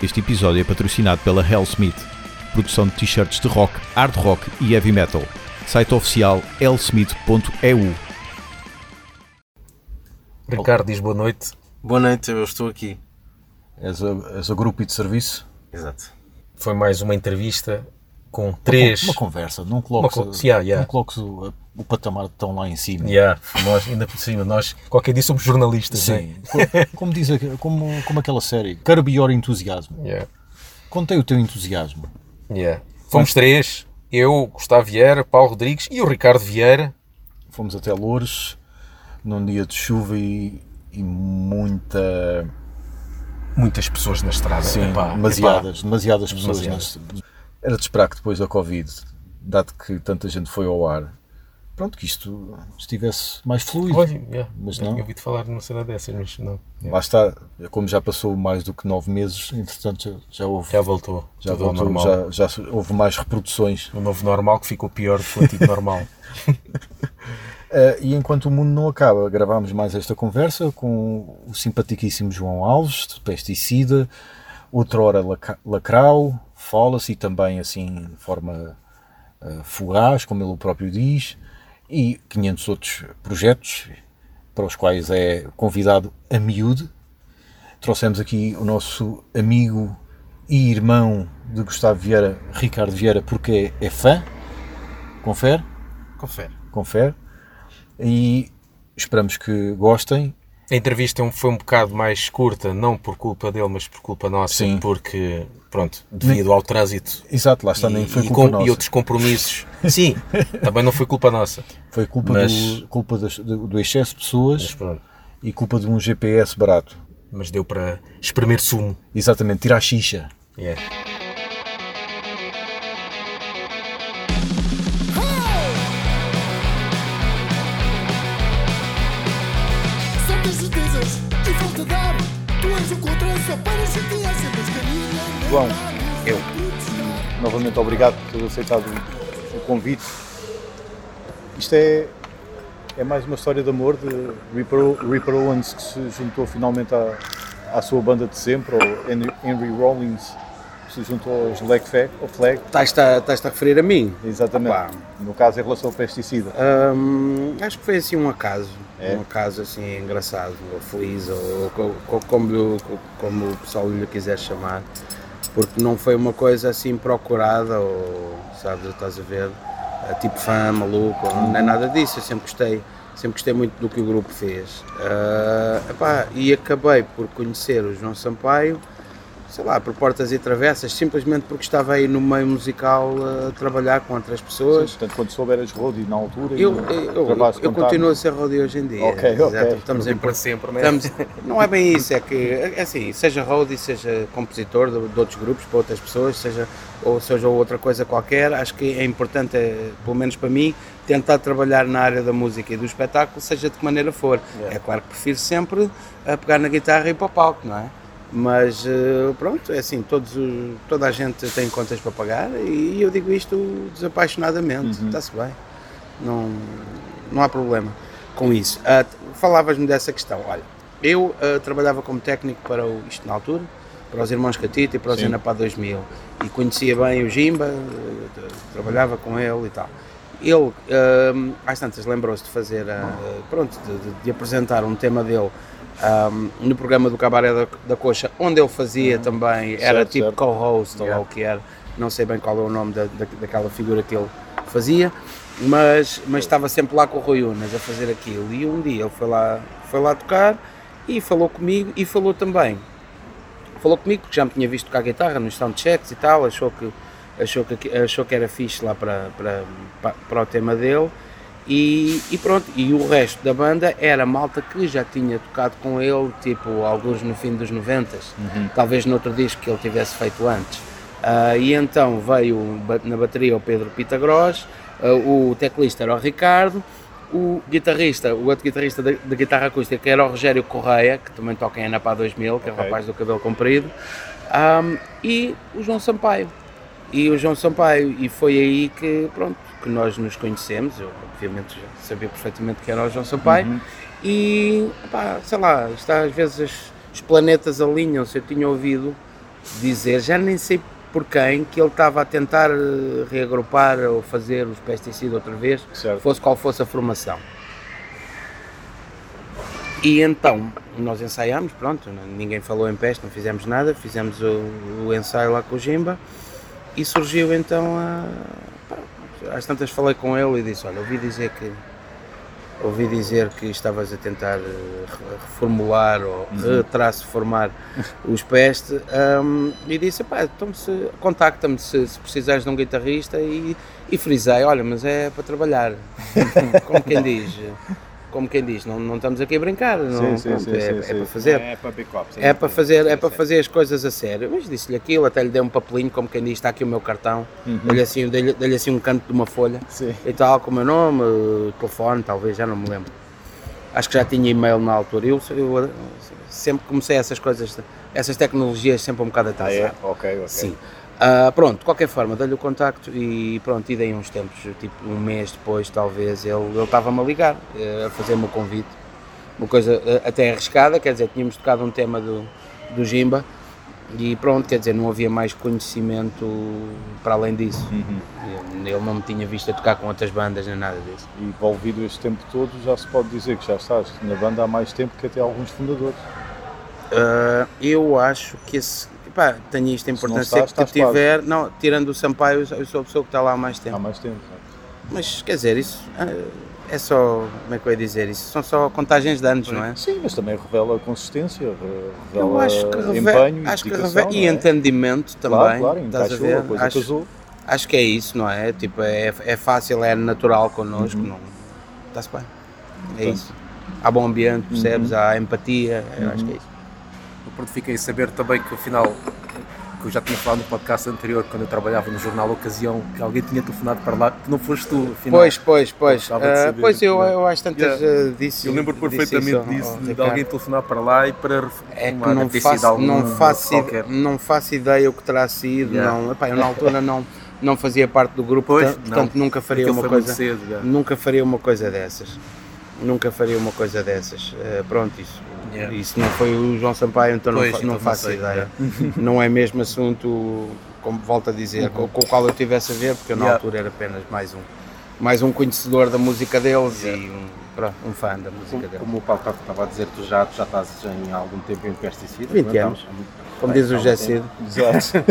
Este episódio é patrocinado pela Hellsmith, produção de t-shirts de rock, hard rock e heavy metal. Site oficial hellsmith.eu. Ricardo diz boa noite. Boa noite, eu estou aqui. És a, és a grupo de serviço? Exato. Foi mais uma entrevista com três. Uma, conversa, não coloques, Uma yeah, yeah. Não coloques o, o patamar tão lá em cima. Yeah, nós, ainda por cima, nós qualquer dia somos jornalistas. Sim. Co- como, diz, como, como aquela série, Enthusiasm. Né? Yeah, Contei o teu entusiasmo. yeah. Fomos três, eu, Gustavo Vieira, Paulo Rodrigues e o Ricardo Vieira. Fomos até Loures, num dia de chuva e, e muita. Muitas pessoas na estrada. Sim, Epá, demasiadas, demasiadas pessoas. Demasiadas. nas- Era de esperar que depois da Covid, dado que tanta gente foi ao ar, pronto, que isto estivesse mais fluido. Olha, yeah, Mas já não. tinha ouvido falar numa cena dessas, mas não. Yeah. Lá está, como já passou mais do que nove meses, entretanto já, já houve, Já voltou. já, voltou, normal. já, já houve mais reproduções. O novo normal que ficou pior do que o antigo normal. Eh, e enquanto o mundo não acaba, gravámos mais esta conversa com o simpaticíssimo João Alves, de Pesticida, outrora Lacrau, Fala-se e também assim de forma eh, fugaz, como ele próprio diz, e 500 outros projetos para os quais é convidado a miúde. Trouxemos aqui o nosso amigo e irmão de Gustavo Vieira, Ricardo Vieira, porque é, é fã. Confere? Confere. confere. E esperamos que gostem. A entrevista um- foi um bocado mais curta, não por culpa dele, mas por culpa nossa, Sim. porque, pronto, devido ao trânsito Exato, lá está, e, nem foi e culpa com- nossa. e outros compromissos. Sim, também não foi culpa nossa. Foi culpa, Mas- do, culpa das- do, excesso de pessoas e culpa de um GPS barato. mas deu para espremer sumo. Exatamente, tirar a xixa. Yeah. João, eu. Novamente obrigado por ter aceitado o, convite. Isto é, é mais uma história de amor de Ripper, Ripper Owens que se juntou finalmente à, à sua banda de sempre, ou Henry, Henry Rollins que se juntou aos Leg Flag. Estás-te a, a referir a mim? Exatamente. Opa. No caso, em relação ao pesticida. Hum, acho que foi assim um acaso. É? Um acaso assim engraçado, ou feliz, ou, co- co- como, como o pessoal lhe quiser chamar. Porque não foi uma coisa assim procurada, ou sabes, estás a ver, eh, tipo fã, maluco, não é nada disso. Eu sempre gostei, sempre gostei muito do que o grupo fez. Ah, epá, e acabei por conhecer o João Sampaio, sei lá, por portas e travessas, simplesmente porque estava aí no meio musical a trabalhar com outras pessoas. Portanto, quando souberas roadie na altura, Eu, eu, eu, eu continuo a ser roadie hoje em dia. Ok, ok. Exato, Estamos em Para sempre, né? Estamos, não é bem isso, é que é assim, seja roadie, seja compositor de, de outros grupos para outras pessoas, seja ou seja outra coisa qualquer, acho que é importante, é, pelo menos para mim, tentar trabalhar na área da música e do espetáculo, seja de que maneira for. É claro que prefiro sempre a pegar na guitarra e ir para o palco, não é? Mas eh, pronto, é assim, todos, os- toda a gente tem contas para pagar e eu digo isto desapaixonadamente, está-se bem, não, não há problema com isso. T- Falavas-me dessa questão, olha, eu ah, trabalhava como técnico para o, isto na altura, para os Irmãos Catita e para os. Enapá 2000 e conhecia bem o Jimba, t- trabalhava com ele e tal. Ele, ah, às tantas, lembrou-se de fazer, pronto, de, de- de apresentar um tema dele ah, no programa do Cabaré da, da Coxa, onde ele fazia também, era Certo, tipo certo. co-host ou lá o que era, não sei bem qual é o nome da, da- daquela figura que ele fazia, mas, mas estava sempre lá com o Rui Unas a fazer aquilo. E um dia ele foi lá, foi lá tocar e falou comigo e falou também. Falou comigo porque já me tinha visto tocar guitarra nos soundchecks e tal, achou que, achou que, achou que era fixe lá para, para, para o tema dele. E, e pronto, e o resto da banda era malta que já tinha tocado com ele, tipo, alguns no fim dos 90, talvez no outro disco que ele tivesse feito antes. Ah, e então veio na bateria o Pedro Pitagros, ah, o teclista era o Ricardo, o guitarrista, o outro guitarrista da, da guitarra acústica que era o Rogério Correia, que também toca em Anapá 2000, que é o rapaz do cabelo comprido, Ahm, e o João Sampaio. E o João Sampaio, e foi aí que, pronto, que nós nos conhecemos, eu obviamente já sabia perfeitamente que era o João Sampaio, e, pá, sei lá, está, às vezes os, planetas alinham-se, eu tinha ouvido dizer, já nem sei por quem, que ele estava a tentar eh, reagrupar ou fazer os pesticidas outra vez, Certo. fosse qual fosse a formação. E então, nós ensaiámos, pronto, ninguém falou em peste, não fizemos nada, fizemos o, o ensaio lá com o Jimba e surgiu então a. às tantas falei com ele e disse, olha, ouvi dizer que ouvi dizer que estavas a tentar eh, re- reformular ou retraço formar os peste hum, e disse, pá, então se, contacta-me se, se precisares de um guitarrista e, e frisei, olha, mas é para trabalhar, como quem diz, como quem diz, não, não estamos aqui a brincar, não, sim, pronto, sim, é, sim, é sim. para fazer. É para backup. sim. É para fazer, é para fazer as coisas a sério. Mas disse-lhe aquilo, até lhe dei um papelinho, como quem diz, está aqui o meu cartão. Dei-lhe assim, dei-lhe assim um canto de uma folha Sim. e tal, com o meu nome, o telefone, talvez, já não me lembro. Acho que já tinha e-mail na altura. Eu, eu sempre comecei essas coisas, essas tecnologias sempre um bocado Ah, atrasado. é? Ok, ok. Sim. Ah, pronto, de qualquer forma, dei-lhe o contacto e pronto, e daí uns tempos, tipo um mês depois, talvez, ele ele estava-me a ligar, eh, a fazer-me o convite. Uma coisa eh, até arriscada, quer dizer, tínhamos tocado um tema do, do Jimba e pronto, quer dizer, não havia mais conhecimento para além disso. Uhum. Ele ele não me tinha visto a tocar com outras bandas nem nada disso. E envolvido este tempo todo, já se pode dizer que já estás na banda há mais tempo que até alguns fundadores. Ah, eu acho que esse. Pá, tenho isto não importância que tiver. Não, tirando o Sampaio, eu sou a pessoa que está lá há mais tempo. Há mais tempo. não é? Mas quer dizer, isso ah, é só. Como é que eu ia dizer? Isso são só contagens de anos, não é? Sim, mas também revela consistência, re- revela Eu acho que revela. empenho, Acho que revela e é? entendimento também. Claro, claro, estás a ver? a acho, casou. acho que é isso, não é? Tipo, é, é fácil, é natural connosco. Não, está-se bem. É Portanto. isso. Há bom ambiente, percebes? Há empatia, eu acho que é isso. Pronto, fiquei a saber também que afinal, que eu já tinha falado no podcast anterior, quando eu trabalhava no jornal Ocasião, que alguém tinha telefonado para lá, que não foste tu, afinal. Pois, pois, pois. De saber, pois eu, yeah. eu às tantas Yeah. ah, disse. Eu lembro perfeitamente disso, de Ricardo. alguém telefonar para lá e para É que não faço, algum não, faço, ide- não faço ideia o que terá sido. Yeah. Não, Epá, eu na altura não, não fazia parte do grupo, Pois, portanto, não. nunca faria Aquilo uma coisa. cedo. Nunca faria uma coisa dessas. Nunca faria uma coisa dessas. Eh, pronto, isso. Yeah. Isso não foi o João Sampaio, então não, Pois, fa- então não não faço sei, ideia. não é mesmo assunto, como volto a dizer, com, com o qual eu tivesse a ver, porque eu na Yeah. altura era apenas mais um, mais um conhecedor da música deles Yeah. e um, pronto, um fã da música Como, deles. como o Paulo estava a dizer, tu já, tu já estás em algum tempo em pesticidas. 20 não é? anos. Como diz o José. Cid. Exato.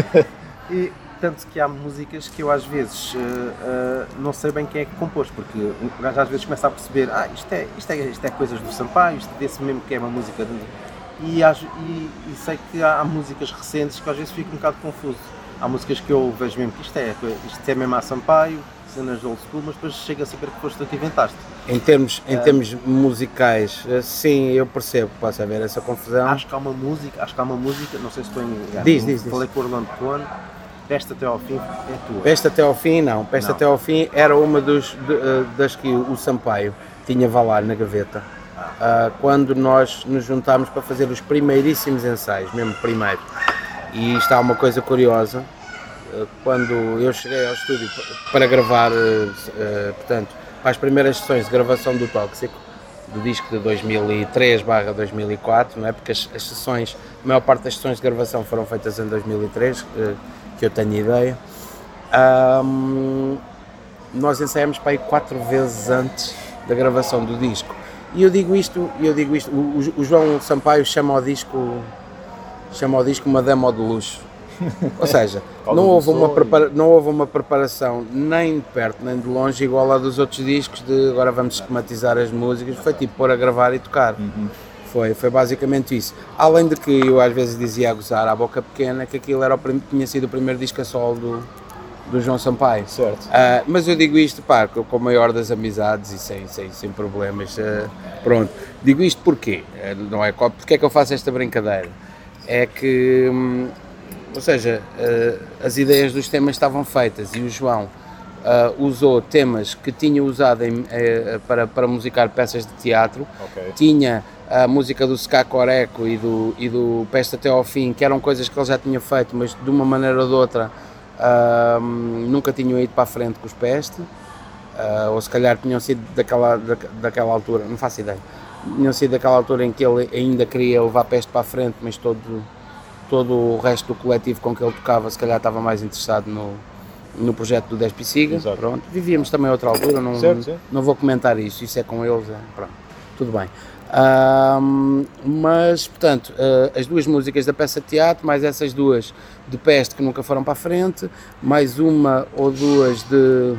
Tanto que há músicas que eu às vezes eh, eh, não sei bem quem é que compôs, porque o gajo às vezes começa a perceber, ah, isto é, isto é, isto é coisas do Sampaio, isto desse mesmo que é uma música de... E, às- e- e sei que há, há músicas recentes que às vezes fico um bocado confuso. Há músicas que eu vejo mesmo que isto é, isto é mesmo a Sampaio, cenas de old school, mas depois chega a saber que foste tu que inventaste. Em termos, em É. termos musicais, eh, sim, eu percebo que possa haver essa confusão. Acho que há uma música, acho que há uma música, não sei se estou em engano. Diz, diz, diz. Falei com o Orlando Cohen, deste até ao fim é tua. Peste até ao fim, não. Peste Não. até ao fim era uma dos, de- eh, das que o Sampaio tinha valar na gaveta. ah, quando nós nos juntámos para fazer os primeiríssimos ensaios, mesmo primeiro. E está uma coisa curiosa. eh, Quando eu cheguei ao estúdio pa- para gravar, eh, portanto, para as primeiras sessões de gravação do Tóxico, do disco de 2003 barra 2004, não é? Porque as, as sessões, a maior parte das sessões de gravação foram feitas em 2003, eh, que eu tenho ideia. Ahm, nós ensaiamos para aí quatro vezes antes da gravação do disco. E eu digo isto, eu digo isto, o, o- João Sampaio chama ao disco chama ao disco uma demo de luxo. Ou seja, não houve, uma prepara- não houve uma preparação nem de perto nem de longe igual à dos outros discos de agora vamos esquematizar as músicas, foi tipo pôr a gravar e tocar. Foi, foi basicamente isso. Além de que eu às vezes dizia a gozar à boca pequena que aquilo era o tinha sido o primeiro disco a solo do, do João Sampaio. certo. Ah, mas eu digo isto, pá, com a maior das amizades e sem, sem, sem problemas. ah, pronto. Digo isto porquê? Ah, não é, porque é que eu faço esta brincadeira? É que, hum, ou seja, as ideias dos temas estavam feitas e o João usou temas que tinha usado em, eh, para, para musicar peças de teatro Ok. tinha a música do Ska Coreco e do, e do Peste Até ao Fim, que eram coisas que ele já tinha feito, mas de uma maneira ou de outra ahm, nunca tinham ido para a frente com os Peste, ah, ou se calhar tinham sido daquela, da, daquela altura, não faço ideia, tinham sido daquela altura em que ele ainda queria levar Peste para a frente, mas todo, todo o resto do coletivo com que ele tocava se calhar estava mais interessado no, no projeto do Despe Siga. Exato. Pronto. Vivíamos também outra altura, não, Certo, certo. não vou comentar isso, isso é com eles, é, pronto, tudo bem. Ahm, mas, portanto, ah, as duas músicas da peça de teatro, mais essas duas de peste que nunca foram para a frente, mais uma ou duas de,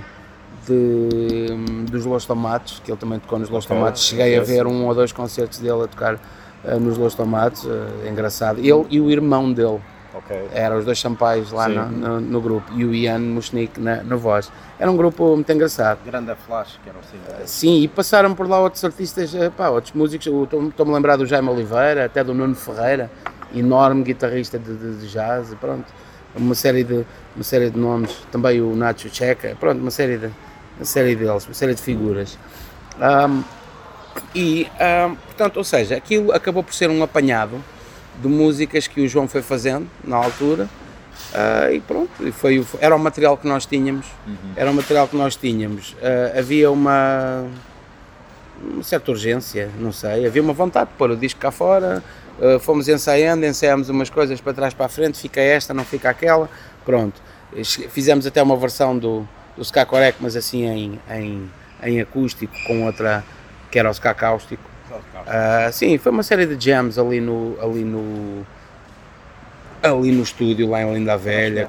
de, hum, dos Los Tomates, que ele também tocou nos Los Tomates. Cheguei a ver um ou dois concertos dele a tocar ah, nos Los Tomates, ah, engraçado. Ele e o irmão dele, Ok. eram os dois champais lá no, no- no grupo, e o Ian Musnik na, na voz. Era um grupo muito engraçado. Grande Flash, que era o single. Sim, e passaram por lá outros artistas, eh, pá, outros músicos, estou-me a lembrar do Jaime Oliveira, até do Nuno Ferreira, enorme guitarrista de, de- de jazz, pronto, uma série de, uma série de nomes, também o Nacho Checa, pronto, uma série, de, uma série deles, uma série de figuras. Ahm, e, ahm, portanto, ou seja, aquilo acabou por ser um apanhado de músicas que o João foi fazendo na altura, ah, e pronto, e foi, era o material que nós tínhamos, era o material que nós tínhamos. Ah, havia uma, uma certa urgência, não sei, havia uma vontade de pôr o disco cá fora, ah, fomos ensaiando, ensaiámos umas coisas para trás para a frente, fica esta, não fica aquela, pronto. Fizemos até uma versão do, do Ska Corec, mas assim em, em, em acústico, com outra que era o Ska Cáustico. Ah, sim, foi uma série de jams ali no, ali no, ali no estúdio, lá em Linda Velha.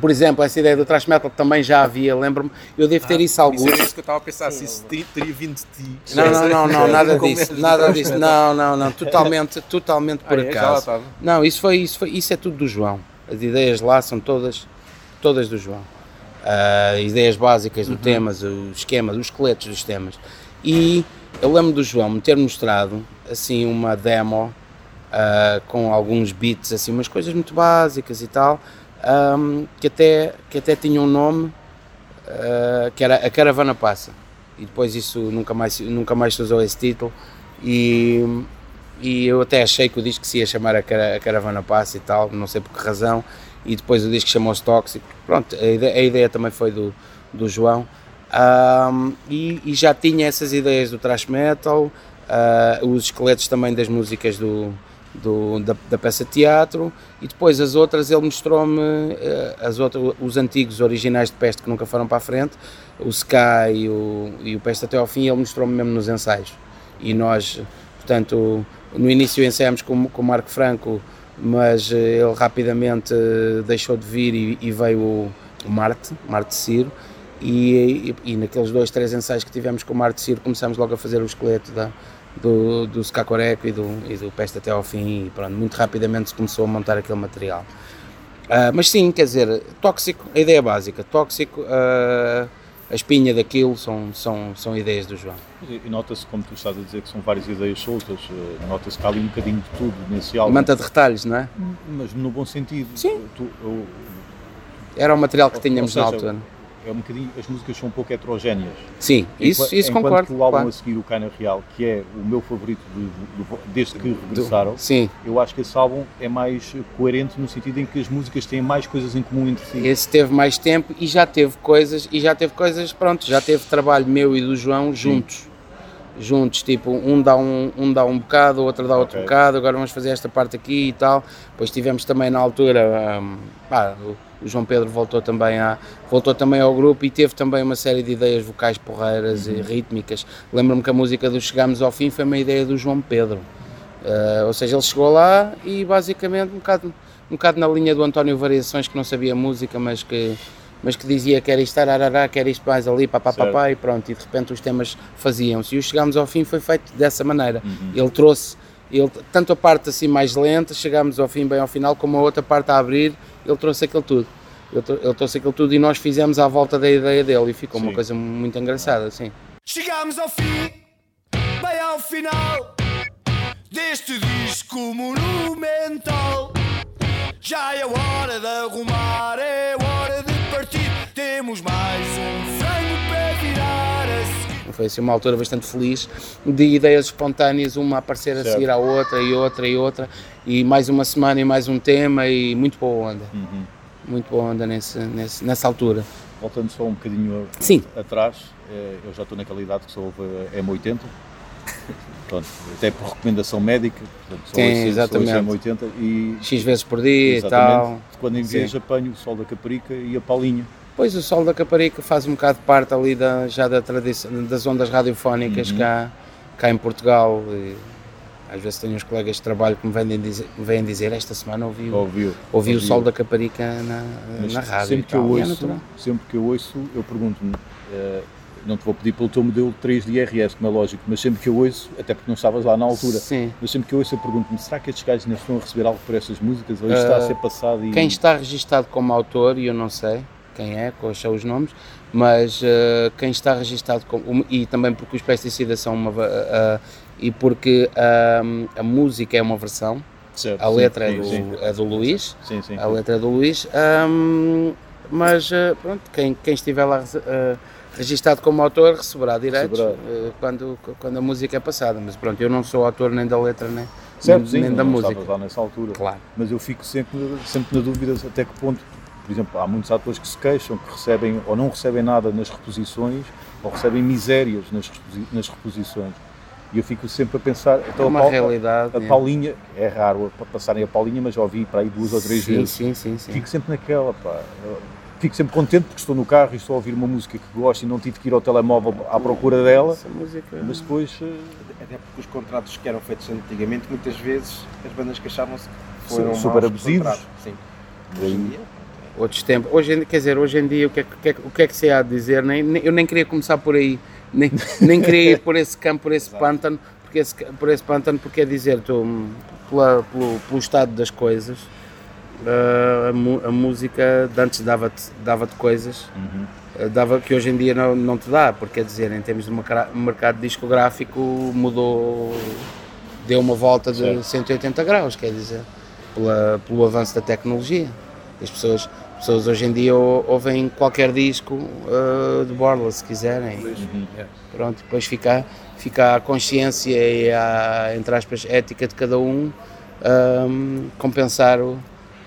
Por exemplo, essa ideia do thrash metal também já havia, lembro-me, eu devo ter isso alguns. Isso é isso que eu estava a pensar, se isso teria, vindo de ti. Não, não, não, não, nada disso, nada disso, não, não, não, totalmente, totalmente por Ah, é? Acaso. Não, isso foi, isso foi, isso é tudo do João. As ideias lá são todas, todas do João. Ah, ideias básicas Uhum. do temas, os esquemas, os esqueletos dos temas. E eu lembro do João me ter mostrado assim uma demo ah, com alguns beats, assim, umas coisas muito básicas e tal, ahm, que, até, que até tinha um nome ah, que era A Caravana Passa. E depois isso nunca mais, nunca mais se usou esse título. E, e eu até achei que o disco se ia chamar a Caravana Passa e tal, não sei por que razão. E depois o disco chamou-se Tóxico. Pronto, a ideia, a ideia também foi do, do João. Ahm, e, e já tinha essas ideias do thrash metal, ah, os esqueletos também das músicas do, do- da, da peça de teatro e depois as outras ele mostrou-me eh, as outras, os antigos originais de Peste que nunca foram para a frente, o Sky e o, e o Peste até ao fim, ele mostrou-me mesmo nos ensaios. E nós, portanto, no início ensaiámos com, com o Marco Franco, mas eh, ele rapidamente eh, deixou de vir e, e veio o Marte, Marte Ciro, e, e, e naqueles dois, três ensaios que tivemos com o Marte Ciro começámos logo a fazer o esqueleto da, do, do Skakoreco e do, e do Peste até ao fim e pronto, muito rapidamente se começou a montar aquele material. Ah, mas sim, quer dizer, tóxico, a ideia básica, tóxico, ah, a espinha daquilo são, são, são ideias do João. E nota-se, como tu estás a dizer, que são várias ideias soltas, eh, nota-se que há ali um bocadinho de tudo nesse álbum, Manta de retalhos, não é? mas no bom sentido. Sim. Tu- eu- Era o material que tínhamos ou na seja, altura. É um bocadinho, as músicas são um pouco heterogéneas. Sim, isso, Enqua- isso enquanto concordo. que o álbum claro. a seguir, o Cana Real, que é o meu favorito de- do- desde que regressaram, Sim, eu acho que esse álbum é mais coerente no sentido em que as músicas têm mais coisas em comum entre si. esse teve mais tempo e já teve coisas, e já teve coisas, pronto, já teve trabalho meu e do João juntos. Juntos, tipo, um dá um, um dá um bocado, o outro dá outro Ok. bocado, agora vamos fazer esta parte aqui e tal. Depois tivemos também na altura, hum, pá, o, João Pedro voltou também, a, voltou também ao grupo e teve também uma série de ideias vocais porreiras e rítmicas. Lembro-me que a música do Chegamos ao Fim foi uma ideia do João Pedro. Uh, ou seja, ele chegou lá e basicamente um bocado, um bocado na linha do António Variações, que não sabia música, mas que, mas que dizia que era isto, arará, que era isto mais ali, papá, Certo. papá, e pronto, e de repente os temas faziam-se. E o Chegámos ao Fim foi feito dessa maneira. Ele trouxe, ele, tanto a parte assim mais lenta, chegámos ao fim, bem ao final, como a outra parte a abrir, ele trouxe aquilo tudo. Ele, trou- ele trouxe aquilo tudo e nós fizemos à volta da ideia dele e ficou uma Sim. coisa muito engraçada, assim. Chegamos ao fim, bem ao final deste disco monumental. Já é hora de arrumar, é hora de partir. Temos mais um frango Foi assim uma altura bastante feliz de ideias espontâneas, uma a aparecer a Certo. seguir à outra e outra e outra, e mais uma semana e mais um tema e muito boa onda. Uhum. Muito boa onda nesse, nesse- nessa altura. Voltando só um bocadinho a- Sim. atrás, eh, eu já estou naquela idade que só houve a M80. pronto, até por recomendação médica, portanto, só Sim, ouço- só ouço exatamente. M80 e X vezes por dia e tal. exatamente, quando em vez apanho o Sol da Caparica e a Paulinha. Pois o Sol da Caparica faz um bocado parte ali da, já da tradição, das ondas radiofónicas Uhum. cá, cá em Portugal. E às vezes tenho uns colegas de trabalho que me vêm dizer, me vêm dizer esta semana ouvi, Ouviu? ouvi o ouviu. Sol da Caparica na, Mas na rádio. sempre que, eu é ouço, natural. sempre que eu ouço, eu pergunto-me, eh, não te vou pedir pelo teu modelo 3 de IRS, como é lógico, mas sempre que eu ouço, até porque não estavas lá na altura, Sim. mas sempre que eu ouço eu pergunto-me, será que estes gajos ainda estão a receber algo por estas músicas ou isto está a ser passado e... Quem está registado como autor, e eu não sei quem é, quais são os nomes, mas eh, quem está registado como. E também porque os pesticidas são uma. eh, e porque a música é uma versão, Certo, a sim, letra é sim, do, sim. é do Luís, Sim, sim. a letra é do Luís, ahm, mas eh, pronto, quem, quem estiver lá eh, registado como autor receberá direitos quando, quando a música é passada, mas pronto, eu não sou autor nem da letra nem, Certo, sim, nem da música. lá nessa altura. Claro. Mas eu fico sempre, sempre na dúvida até que ponto, por exemplo, há muitos atores que se queixam que recebem ou não recebem nada nas reposições ou recebem misérias nas, reposi- nas reposições. E eu fico sempre a pensar, É então uma a, realidade. a é. Paulinha, é raro passarem a Paulinha, mas já ouvi para aí duas ou três sim, vezes. Sim, sim, sim. Fico sempre naquela, pá. Eu Fico sempre contente porque estou no carro e estou a ouvir uma música que gosto e não tive que ir ao telemóvel à procura dela, Essa música. mas depois eh, Até porque os contratos que eram feitos antigamente, muitas vezes as bandas queixavam-se que foram Super abusivos. Sim. Hoje em dia, outros tempos. Hoje, em- quer dizer, hoje em dia o que é, que- o que é, que- o que, é que se há de dizer? Nem, nem- eu nem queria começar por aí, nem, nem queria ir por esse campo, por esse pântano, porque esse, por esse pântano, porque é dizer, tu, pela- pelo, pelo estado das coisas, ah, a, a música de antes dava-te dava coisas ah, dava que hoje em dia não, não te dá, porque quer dizer, em termos de merca- mercado discográfico mudou, deu uma volta de Certo. 180 graus, quer dizer, pela, pelo avanço da tecnologia. As pessoas, as pessoas hoje em dia ou- ouvem qualquer disco ah, de Borla, se quiserem. Pronto, depois fica, fica a consciência e a, entre aspas, ética de cada um ahm, compensar, o,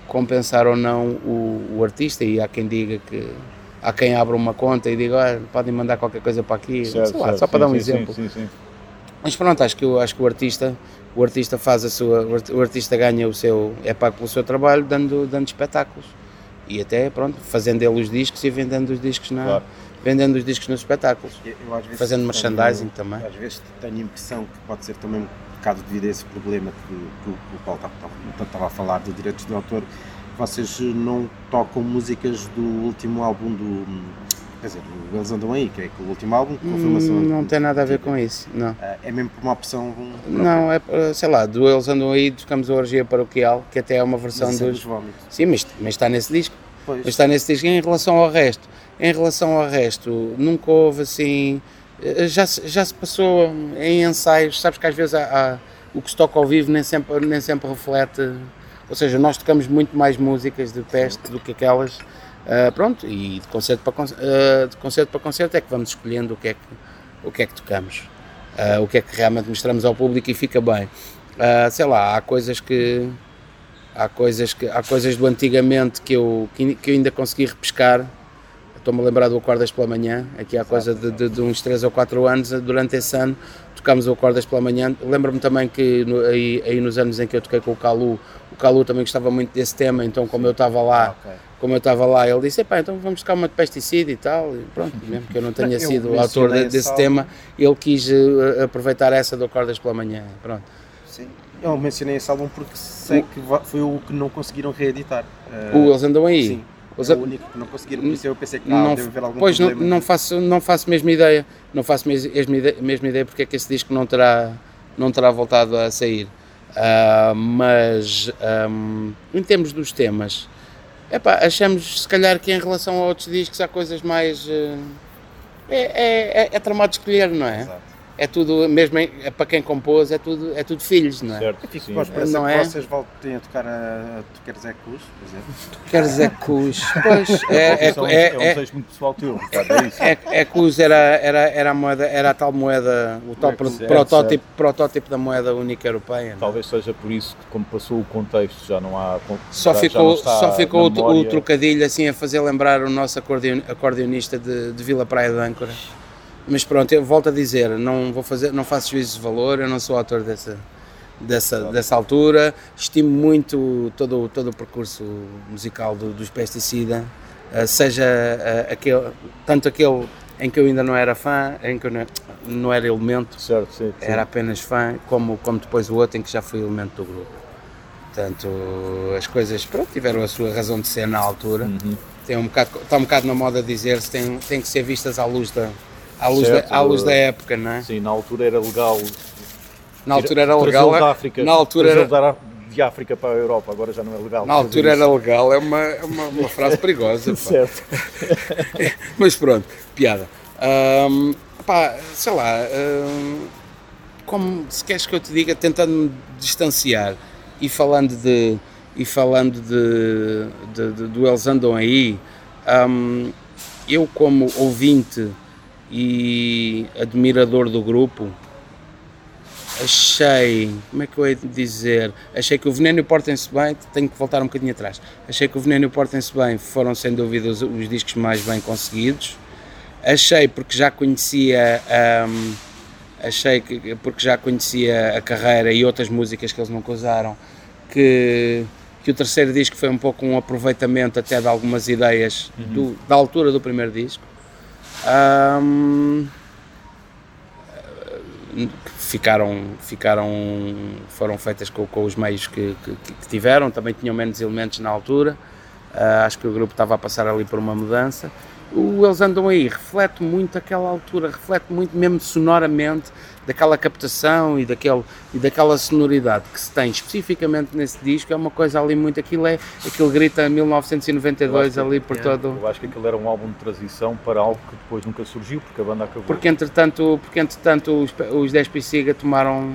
compensar ou não o, o artista. E há quem diga que. Há quem abra uma conta e diga, "Olha, podem mandar qualquer coisa para aqui, certo, sei lá, certo, só para sim, dar um sim, exemplo. Sim, sim, sim. Mas pronto, acho que, eu, acho que o artista o artista faz a sua o arti- o artista ganha o seu é pago pelo seu trabalho dando dando espetáculos e até pronto fazendo ele os discos e vendendo os discos na Claro. vendendo os discos nos espetáculos eu, eu às vezes fazendo tenho- merchandising também Às vezes tenho a impressão que pode ser também um bocado devido a esse problema que, que o que o Paulo estava- estava a falar de direitos de autor. Vocês não tocam músicas do último álbum do. Quer dizer, Eles Andam Aí, que é o último álbum, confirmação. Hum, não tem nada a ver com isso não Ah, É mesmo por uma opção. não é sei lá do eles andam aí tocamos a orgia paroquial que até é uma versão é dos dos vómitos. sim mas, mas está nesse disco Pois. Mas está nesse disco. Em relação ao resto, em relação ao resto, nunca houve assim. eh, Já, se- já se passou em ensaios, sabes que às vezes há, há- o que se toca ao vivo nem sempre, nem sempre reflete. Ou seja, nós tocamos muito mais músicas de peste do que aquelas. Ah, pronto, e de concerto, para, con- ah, de concerto para concerto é que vamos escolhendo o que é que, o que, é que tocamos, ah, o que é que realmente mostramos ao público e fica bem. Sei lá, há coisas que há coisas, que, há coisas do antigamente que eu, que, que eu ainda consegui repescar. Estou-me a lembrar do Acordas pela Manhã, aqui há coisa de, de, de uns 3 ou 4 anos, durante esse ano, tocámos o Acordas pela Manhã. Lembro-me também que no- aí, aí nos anos em que eu toquei com o Calu, o Calu também gostava muito desse tema, então como eu estava lá, como eu estava lá, ele disse, epá, então vamos tocar uma de pesticida e tal, e pronto, mesmo que eu não tenha Eu sido o autor desse tema, ele quis eh, aproveitar essa do Acordas pela Manhã, pronto. Sim. Eu mencionei esse álbum porque sei que va- foi o que não conseguiram reeditar. Ah, O Eles Andam Aí. Sim. Os é o único que não conseguiram, por isso eu pensei que ah, não, deve haver algum pois não, problema. não faço não faço mesmo ideia não faço mes- mesma ideia, mesma ideia porque é que esse disco não terá não terá voltado a sair Ah, mas ahm, em termos dos temas epá, achamos se calhar que em relação a outros discos há coisas mais eh, é, é, é, é tramado escolher não é Exato. É tudo mesmo em- é para quem compôs é tudo é tudo filhos não é Certo, Fico sim. com a esperança Não que é? vocês voltem a tocar a, Tu Queres É Cruz, por exemplo. quer dizer cus pois é, é, São- é, é um é, desejo muito pessoal teu, Ricardo, é. É, é os era, era, era, a moeda, era a tal moeda, o tal pro- Certo, protótipo, protótipo da moeda única europeia. é? Talvez seja por isso que, como passou o contexto, já não há. Só já- já ficou, só ficou o, trocadilho assim a fazer lembrar o nosso acordeon, acordeonista de, de Vila Praia de Âncora. Mas pronto, eu volto a dizer, não vou fazer, não faço juízo de valor, eu não sou autor dessa dessa, dessa altura. Estimo muito todo, todo o percurso musical do, dos Pesticida, uh, seja uh, aquele, tanto aquele em que eu ainda não era fã, em que eu não, não era elemento, Certo, sim. sim. era apenas fã, como, como depois o outro em que já fui elemento do grupo. Portanto, as coisas pronto, tiveram a sua razão de ser na altura. Uhum. Tem um bocado, está um bocado na moda dizer-se, tem, tem que ser vistas à luz da, à luz, Certo, da, à luz da época, não é? Sim, na altura era legal. Na altura era legal, da África, na altura era, de África para a Europa, agora já não é legal. Na altura era legal, é uma, é uma, uma frase perigosa. Certo. Mas pronto, piada. Ahm, pá, sei lá, ahm, como se queres que eu te diga, tentando me distanciar e falando de e falando de, de, de- do Eles Andam Aí, ahm, eu como ouvinte e admirador do grupo, achei, como é que eu hei de dizer, achei que o Veneno e o Portem-se Bem, tenho que voltar um bocadinho atrás, achei que o Veneno e o Portem-se Bem foram sem dúvida os, os discos mais bem conseguidos, achei porque já conhecia, hum, achei que, porque já conhecia a carreira e outras músicas que eles nunca usaram, que, que o terceiro disco foi um pouco um aproveitamento até de algumas ideias do- da altura do primeiro disco. Que ficaram, ficaram foram feitas com, com os meios que, que- que tiveram, também tinham menos elementos na altura, Ah, acho que o grupo estava a passar ali por uma mudança. O Eles Andam Aí reflete muito aquela altura, reflete muito mesmo sonoramente daquela captação e, daquele, e daquela sonoridade que se tem especificamente nesse disco, é uma coisa ali muito, aquilo é, aquilo grita 1992 ali por todo... Eu acho que aquele era um álbum de transição para algo que depois nunca surgiu, porque a banda acabou. Porque entretanto, porque entretanto os, os 10 Pisiga tomaram,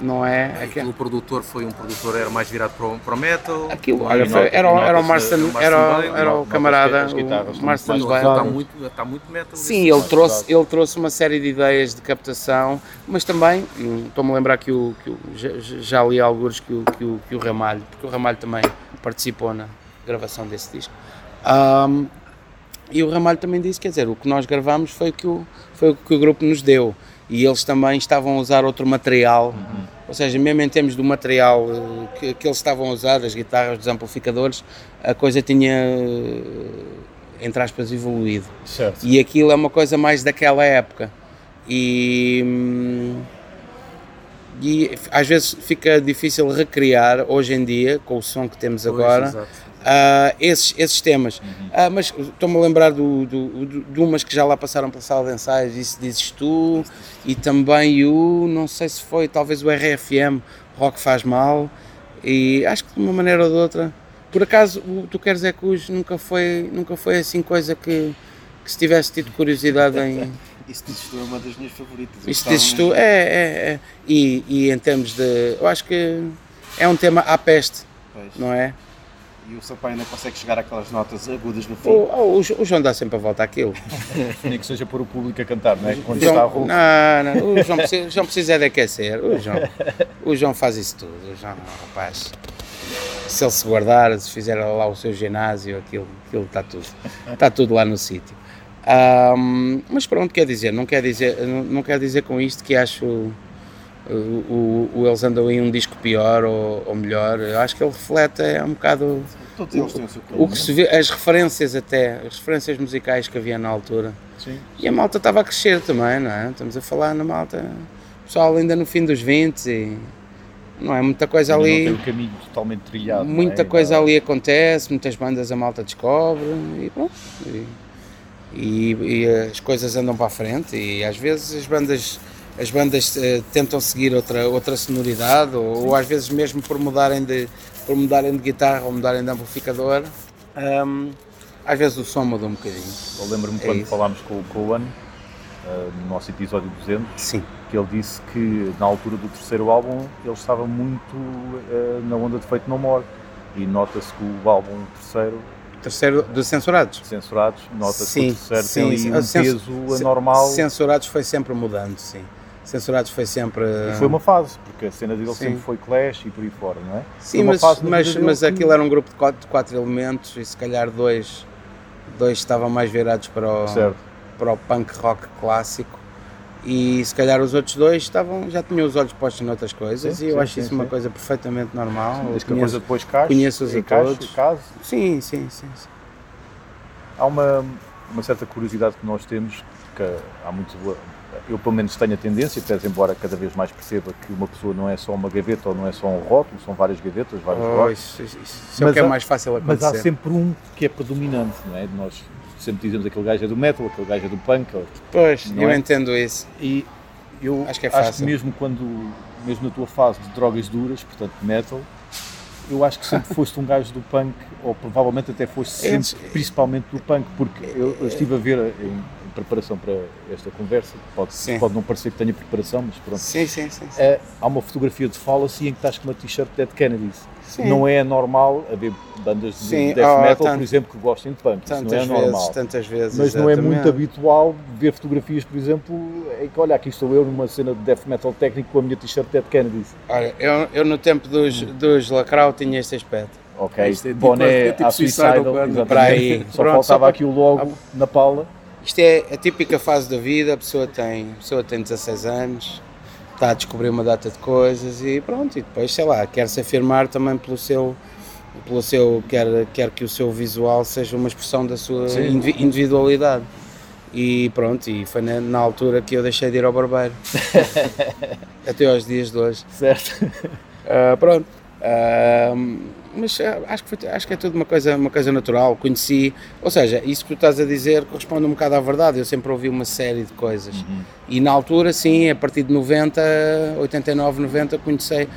não é? Aquilo, Aquilo, o produtor foi um produtor, era mais virado para o, para o metal. aquilo olha, era, o- e era o Marston, era, era o camarada, guitarras o Marston Bale. está pesadas. muito, está muito metal. Sim, ele trouxe, ele trouxe uma série de ideias de captação, mas também, estou-me a lembrar que, o, que o- já, já li alguns que o, que, o, que o Ramalho, porque o Ramalho também participou na gravação desse disco. Ahm, e o Ramalho também disse, quer dizer, o que nós gravamos foi o que o, foi o, que o grupo nos deu. E eles também estavam a usar outro material, ou seja, mesmo em termos do material eh, que, que eles estavam a usar, as guitarras, os amplificadores, a coisa tinha, eh, entre aspas, evoluído. Certo. E aquilo é uma coisa mais daquela época. E, hum, e às vezes fica difícil recriar hoje em dia, com o som que temos Pois, agora, exato. Ah, esses, esses temas. Ah, mas estou-me a lembrar do, do, do- de umas que já lá passaram pela sala de ensaios, isso dizes tu, e também o, não sei se foi, talvez o RFM, Rock Faz Mal, e acho que de uma maneira ou de outra. Por acaso, o Tu Queres É Cus nunca foi, nunca foi assim coisa que, que se tivesse tido curiosidade em. Isso dizes tu é uma das minhas favoritas. Isso dizes tu, é, é, é. E, e em termos de. Eu acho que é um tema à peste, Pois. não é? E o Sampaio ainda consegue chegar àquelas notas agudas no fim. O, o, o João dá sempre a volta àquilo. Nem que seja pôr o público a cantar, não é? Quando O João, está a roupa. não, não, o João precisa, o João precisa de aquecer. O João, o João faz isso tudo. O João, rapaz, se ele se guardar, se fizer lá o seu ginásio, aquilo, aquilo está tudo, está tudo lá no sítio. Ahm, mas pronto, quer dizer, não quer dizer, não, não quer dizer com isto que acho o, o, o Eles Andam aí um disco pior ou, ou melhor. Eu acho que ele reflete é um bocado o o que se vê, as referências até, as referências musicais que havia na altura. Sim. E a malta estava a crescer também, não é? Estamos a falar na malta, pessoal ainda no fim dos 20 e não é? Muita coisa Ainda ali, Não tem o caminho totalmente trilhado. não muita é? coisa Ainda- ali acontece, muitas bandas a malta descobre e pronto. E, e- e as coisas andam para a frente e às vezes as bandas as bandas eh, tentam seguir outra outra sonoridade ou, ou às vezes mesmo por mudarem de por mudarem de guitarra ou mudarem de amplificador hum, às vezes o som muda um bocadinho Eu lembro-me É quando isso. falámos com o Coan, eh, no nosso episódio 200, sim que ele disse que na altura do terceiro álbum ele estava muito eh, na onda de Feito No More. E nota-se que o álbum terceiro, terceiro de censurados Censurados, nota-se que o terceiro sim, tem sim. um peso anormal. Censurados foi sempre mudando, sim. Censurados foi sempre. E foi uma fase, porque a cena dele Sim. sempre foi Clash e por aí fora, não é? Sim, mas, mas, mas que- aquilo era um grupo de quatro, de quatro elementos e se calhar dois, dois estavam mais virados para o, Certo. para o punk rock clássico e se calhar os outros dois estavam, já tinham os olhos postos noutras coisas Sim, e eu sim, acho sim, isso uma sim. coisa perfeitamente normal. A conheço- coisa depois caixa, conheço-os a todos. case. Sim, sim, sim. sim. Há uma, uma certa curiosidade que nós temos, que há muito. Eu, pelo menos, tenho a tendência, pese embora cada vez mais perceba que uma pessoa não é só uma gaveta ou não é só um rótulo, são várias gavetas, vários Oh, rótulos. isso, isso, isso é o Mas que é há- mais fácil Mas acontecer. há sempre um que é predominante, não é? Nós sempre dizemos aquele gajo é do metal, aquele gajo é do punk. Pois, eu é? entendo isso. E eu Acho que é acho que fácil. mesmo quando, mesmo na tua fase de drogas duras, portanto metal, eu acho que sempre foste um gajo do punk, ou provavelmente até foste sempre, principalmente do punk, porque eu, eu estive a ver em preparação para esta conversa, pode, pode não parecer que tenha preparação, mas pronto. Sim, sim, sim. sim. É, há uma fotografia de Fallacy em que estás com uma t-shirt de Dead Kennedys. Sim. Não é normal haver bandas de Sim, death oh, metal, tanto- por exemplo, que gostem de punk. Isso não é vezes, normal. tantas vezes. Mas não é muito exatamente. habitual ver fotografias, por exemplo, em que olha, aqui estou eu numa cena de death metal técnico com a minha t-shirt de Dead Kennedys. Olha, eu, eu no tempo dos, dos Lacrau tinha este aspecto. Ok, Isto é tipo- boné é tipo Suicidal Suicidal, exatamente. Para aí. Só Pronto, faltava só para- aqui o logo na pala. Isto é a típica fase da vida, a pessoa tem, a pessoa tem 16 anos, está a descobrir uma data de coisas e pronto, e depois, sei lá, quer se afirmar também pelo seu, pelo seu quer, quer que o seu visual seja uma expressão da sua Sim. indivi- individualidade. E pronto, e foi na, na altura que eu deixei de ir ao barbeiro. Até aos dias de hoje. Certo. Ah, pronto. Mas ah, acho, que foi- acho que é tudo uma coisa, uma coisa natural. Conheci, ou seja, isso que tu estás a dizer corresponde um bocado à verdade. Eu sempre ouvi uma série de coisas. E na altura, sim, a partir de 90, 89, 90, comecei,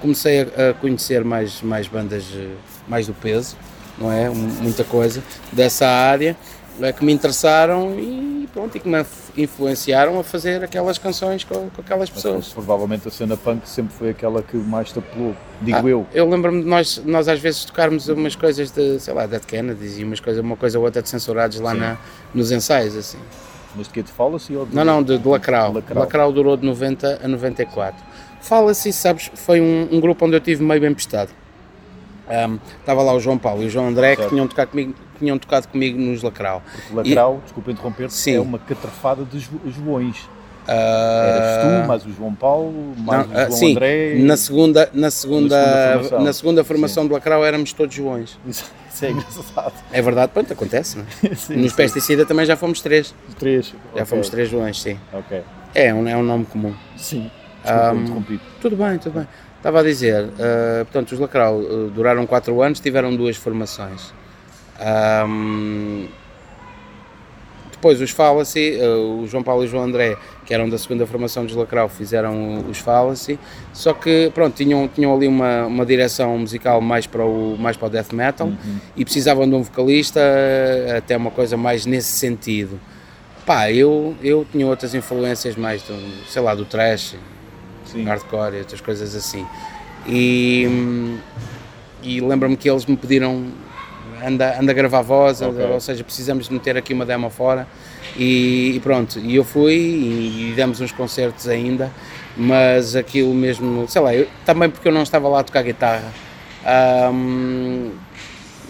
comecei a, conhecer mais, mais bandas eh, mais do peso, não é? Muita coisa dessa área eh, que me interessaram e pronto, e que me inf- influenciaram a fazer aquelas canções com, com aquelas pessoas. Provavelmente a cena punk sempre foi aquela que mais te apelou, digo Ah, eu. Eu lembro-me de nós, nós às vezes tocarmos umas coisas de, sei lá, Dead Kennedys e umas coisa, uma coisa ou outra de censurados lá na, nos ensaios, assim. Mas de que te fala-se? Não, não, de, de Lacrau. Lacrau. Lacrau. durou de 90 a 94. Fala-se, sabes, foi um, um grupo onde eu tive meio bem Ahm, Estava lá o João Paulo e o João André que tinham tocado comigo, tinham tocado comigo nos Lacrau. Porque Lacrau, desculpa interromper Sim. é uma catrafada de Jo- Joões. Ah, Eras tu, mais o João Paulo, mais não, o ah, João sim, André. na segunda, na segunda, segunda formação. na segunda formação de Lacrau éramos todos Joões. Isso, isso é engraçado. É verdade, pronto, acontece, não é? Sim, Nos sim. pesticida também já fomos três. Três. Já ok, fomos três Joões, sim. Ok. É um, é um nome comum. Sim. Desculpa, interrompido. Tudo bem, tudo bem. Estava a dizer, eh, portanto, os Lacrau eh, duraram 4 anos, tiveram duas formações. Ahm, depois os Fallacy, eh, o João Paulo e o João André, que eram da segunda formação dos Lacrau, fizeram os Fallacy, só que, pronto, tinham, tinham ali uma, uma direção musical mais para, o, mais para o death metal e precisavam de um vocalista, até uma coisa mais nesse sentido. Pá, eu, eu tinha outras influências mais, do, sei lá, do trash, Sim. hardcore e outras coisas assim. E, e lembro-me que eles me pediram anda, anda a gravar voz, Ok. ou seja, precisamos de meter aqui uma demo fora. E, e pronto, e eu fui e, e demos uns concertos ainda, mas aquilo mesmo, sei lá, eu- também porque eu não estava lá a tocar guitarra. hum,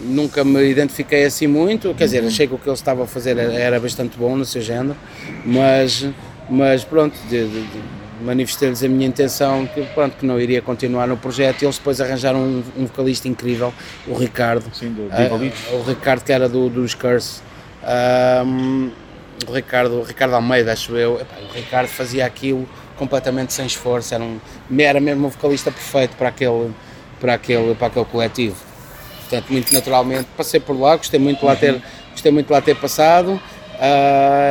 nunca me identifiquei assim muito, quer dizer, achei que o que ele estava a fazer era, era bastante bom no seu género, mas, mas pronto, de- de- de- manifestei-lhes a minha intenção que, pronto, que não iria continuar no projeto e eles depois arranjaram um, um vocalista incrível, o Ricardo, Sim, do, Invalidos. o Ricardo que era do, dos Curse, Ahm, o Ricardo, o Ricardo Almeida, acho eu, Epá, o Ricardo fazia aquilo completamente sem esforço, era, um, era mesmo o vocalista perfeito para aquele, para aquele, para aquele coletivo. Portanto, muito naturalmente passei por lá, gostei muito de lá ter, gostei muito de lá ter passado.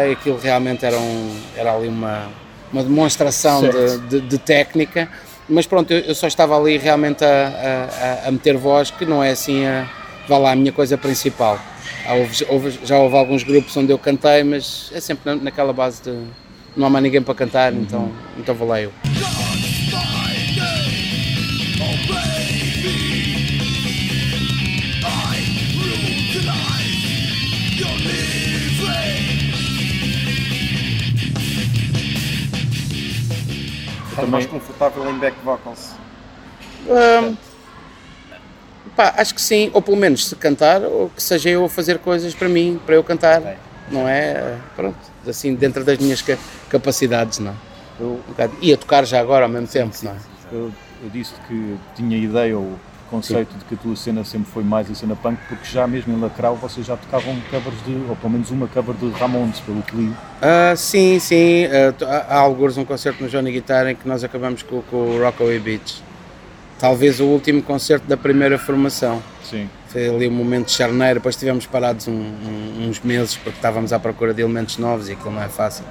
e aquilo realmente era, um, era ali uma, uma demonstração de, de- de técnica, mas pronto, eu, eu só estava ali realmente a, a- a meter voz, que não é assim a, vá lá, a minha coisa principal. Houve- houve- já houve alguns grupos onde eu cantei, mas é sempre na- naquela base de não há mais ninguém para cantar, então, então vou lá eu. Estás mais confortável em back vocals. Ahm, pá, acho que sim, ou pelo menos se cantar, ou que seja eu a fazer coisas para mim, para eu cantar, não é? Pronto. assim, dentro das minhas ca- capacidades, não é? Eu, Um bocado- E a tocar já agora ao mesmo tempo, não é? eu, eu disse que tinha ideia ou conceito de que a tua cena sempre foi mais a cena punk, porque já mesmo em Lacrau vocês já tocavam covers de, ou pelo menos uma cover de Ramones, pelo que li. Ah, sim, sim. t- há há alguns um concerto no Johnny Guitar em que nós acabamos com, com o Rockaway Beach. Talvez o último concerto da primeira formação. Sim. Foi ali o momento de charneiro, depois estivemos parados um- um- uns meses porque estávamos à procura de elementos novos e aquilo não é fácil.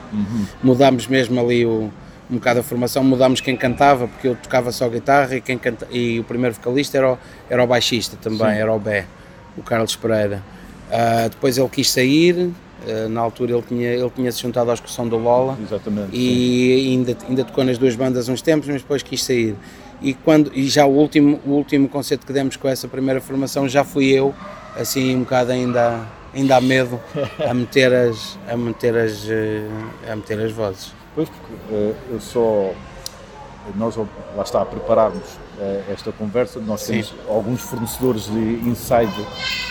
Mudámos mesmo ali o, um bocado a formação, mudámos quem cantava, porque eu tocava só guitarra e, quem canta, e o primeiro vocalista era o, era o baixista também, Sim. era o Bé, o Carlos Pereira. Ah, depois ele quis sair, ah, na altura ele tinha, ele tinha se juntado à excursão do Lola Exatamente. sim. e ainda, ainda tocou nas duas bandas uns tempos, mas depois quis sair. E, quando, e já o último, o último concerto que demos com essa primeira formação já fui eu, assim um bocado ainda, ainda a medo, a meter as, a meter as, eh, a meter as vozes. Pois, porque eh, eu só. Nós, lá está, a prepararmos eh, esta conversa, nós Sim. temos alguns fornecedores de inside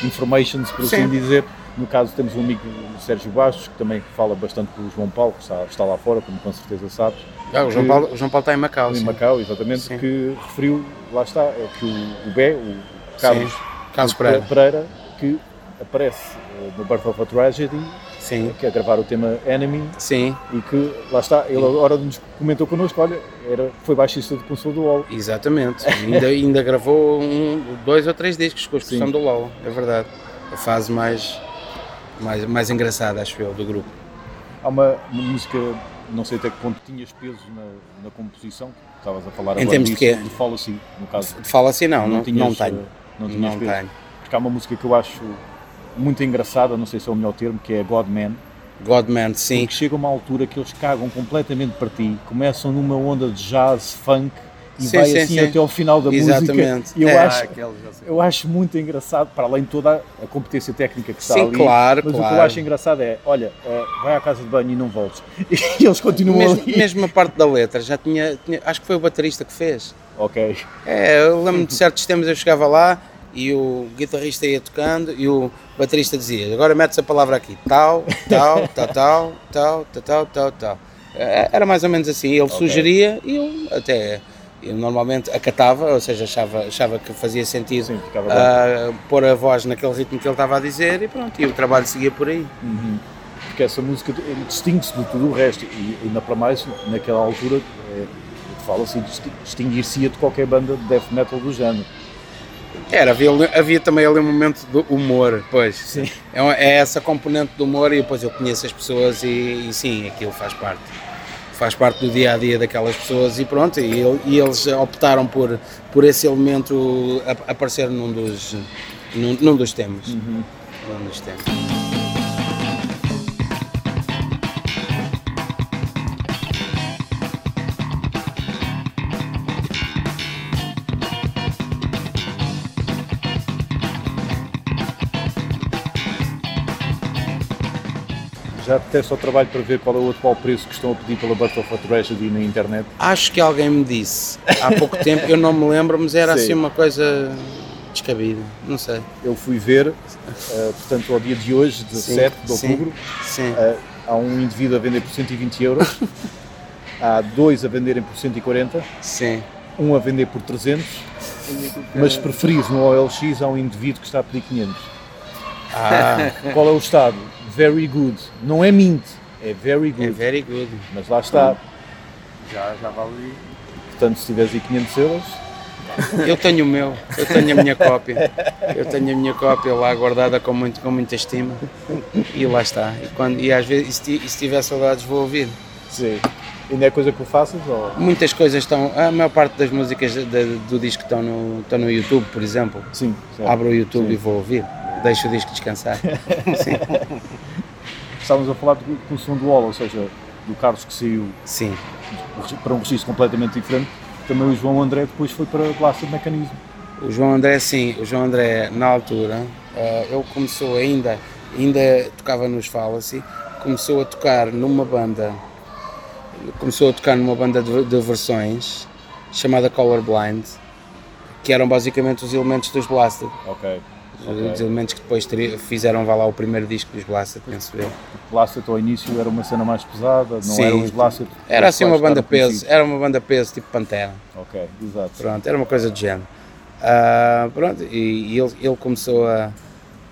informations, por assim Sim. dizer. No caso, temos um amigo, o Sérgio Bastos, que também fala bastante com o João Paulo, que está, está lá fora, como com certeza sabes. Ah, o, João Paulo, o João Paulo está em Macau. em sim. Macau, exatamente, Sim. que referiu, lá está, é que o, o Bé, o Carlos, Carlos o Pereira. que aparece eh, no Birth of a Tragedy, Sim, que é gravar o tema Enemy, sim, e que, lá está, ele agora nos comentou connosco, olha, era, foi baixista de Consul do Wall. exatamente. ainda, ainda gravou um, dois ou três discos com a excursão Sim. do Lola, é verdade. A fase mais, mais, mais engraçada, acho eu, do grupo. Há uma, uma música, não sei até que ponto tinhas peso na, na composição, que estavas a falar Em agora termos de disso, quê? de Fallacy, no caso. Fala assim, não, não, não, tinhas, tenho. eh, Não Não tenho. Porque há uma música que eu acho muito engraçada, não sei se é o melhor termo, que é Godman. Godman, sim. Porque chega uma altura que eles cagam completamente para ti, começam numa onda de jazz, funk e Sim, vai sim, assim sim. até ao final da Exatamente. música. E eu, É. acho, sei. eu acho muito engraçado, para além de toda a competência técnica que está Sim, ali. claro, mas o que eu claro. acho engraçado é: olha, eh, vai à casa de banho e não voltes. E eles continuam Mesmo, ali. mesmo a parte da letra, já tinha, tinha- Acho que foi o baterista que fez. Ok. É, eu lembro de certos temas eu chegava lá e o guitarrista ia tocando e o baterista dizia: agora metes a palavra aqui, tal, tal, tal, tal, tal, tal, tal, tal, tal. É, Era mais ou menos assim. Ele sugeria e eu até. Eu normalmente acatava, ou seja, achava, achava que fazia sentido Sim, ah, pôr a voz naquele ritmo que ele estava a dizer e pronto, e o trabalho seguia por aí. Porque essa música eh, distingue-se de tudo o resto. E ainda para mais, naquela altura, eh, fala-se em distin- distinguir-se-ia de qualquer banda de death metal do género. Era, havia, havia também ali um momento do humor, pois. Sim. É, é essa componente do humor e depois eu conheço as pessoas e, e sim, aquilo faz parte. Faz parte do dia a dia daquelas pessoas e pronto, e, e eles optaram por, por esse elemento aparecer num dos, num, num dos temas. Num dos temas. Já apetece ao trabalho para ver qual é o atual preço que estão a pedir pela of a Tragedy na internet. Acho que alguém me disse há pouco tempo, eu não me lembro, mas era Sim. assim uma coisa descabida, não sei. Eu fui ver, eh, portanto, ao dia de hoje, 17 de sim. outubro, Sim. eh, há um indivíduo a vender por 120 euros, há dois a venderem por 140, Sim. um a vender por 300, mas se preferires no OLX há um indivíduo que está a pedir 500. Ah, Qual é o estado? Very good. Não é mint, é very é good. very good. Mas lá está. Já, já vale. Portanto, se tiveres aí 500 euros, Eu tenho o meu, eu tenho a minha cópia. Eu tenho a minha cópia lá guardada com, muito, com muita estima. E lá está. E, quando, e às vezes, e se, ti- se tiver saudades, vou ouvir. sim. ainda é coisa que faças? Ou... Muitas coisas estão. A maior parte das músicas de- de- do disco estão no, estão no YouTube, por exemplo. Sim, certo. Abro o YouTube Sim. e vou ouvir. Deixo o disco descansar. Sim. Estávamos a falar do, do som do Wall, ou seja, do Carlos que saiu Sim. para um registro completamente diferente. Também o João André depois foi para Blaster Mecanismo. O João André, sim, o João André, na altura, eh, ele começou ainda, ainda tocava nos Fallacy, começou a tocar numa banda, começou a tocar numa banda de, de versões chamada Colorblind, que eram basicamente os elementos dos Blasted. Ok. Os elementos que depois fizeram vá lá o primeiro disco dos Blasted, penso eu. Blasted ao início era uma cena mais pesada, não Sim. eram os Blasted. Era assim uma banda peso, era uma banda peso tipo Pantera. Ok, exato. Pronto, era uma coisa do género. Ah, pronto, e, e ele, ele começou a